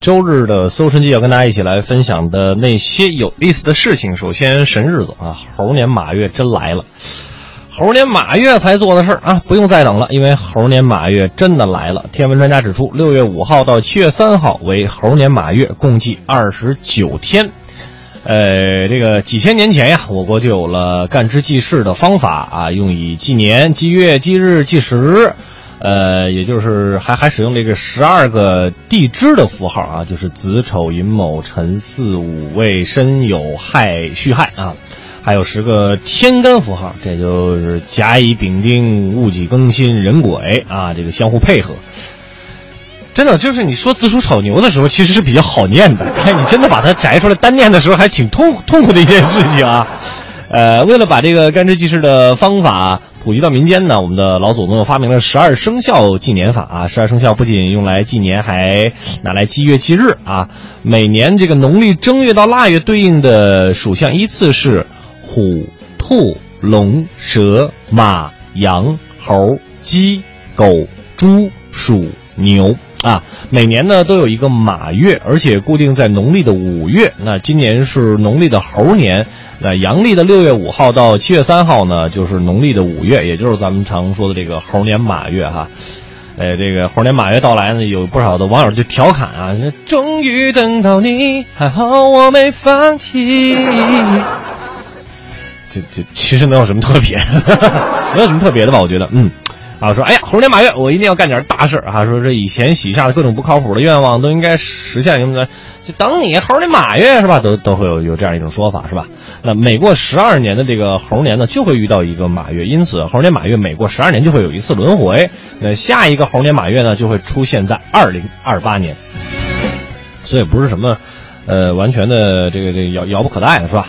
周日的搜神记要跟大家一起来分享的那些有意思的事情。首先，神日子啊，猴年马月真来了。猴年马月才做的事儿啊，不用再等了，因为猴年马月真的来了。天文专家指出，六月五号到七月三号为猴年马月，共计二十九天。呃，这个几千年前呀，我国就有了干支记事的方法啊，用以纪年、纪月、纪日、纪时。呃，也就是还还使用这个十二个地支的符号啊，就是子丑寅卯辰巳午未申酉亥戌亥啊，还有十个天干符号，这就是甲乙丙丁戊己庚辛壬癸啊，这个相互配合。真的就是你说子鼠丑牛的时候，其实是比较好念的，但 你真的把它摘出来单念的时候，还挺痛痛苦的一件事情啊。呃，为了把这个干支记事的方法。普及到民间呢，我们的老祖宗发明了十二生肖纪年法啊。十二生肖不仅用来纪年，还拿来记月记日啊。每年这个农历正月到腊月对应的属相依次是虎、兔、龙、蛇、马、羊、猴、鸡、狗、猪、鼠、牛啊。每年呢都有一个马月，而且固定在农历的五月。那今年是农历的猴年。那阳历的六月五号到七月三号呢，就是农历的五月，也就是咱们常说的这个猴年马月哈。呃，这个猴年马月到来呢，有不少的网友就调侃啊，终于等到你，还好我没放弃。这这其实没有什么特别，没有什么特别的吧？我觉得，嗯。啊，说哎呀，猴年马月，我一定要干点大事啊！说这以前许下的各种不靠谱的愿望都应该实现，应该就等你猴年马月是吧？都都会有有这样一种说法是吧？那每过十二年的这个猴年呢，就会遇到一个马月，因此猴年马月每过十二年就会有一次轮回。那下一个猴年马月呢，就会出现在二零二八年，所以不是什么，呃，完全的这个这个遥遥不可待的是吧？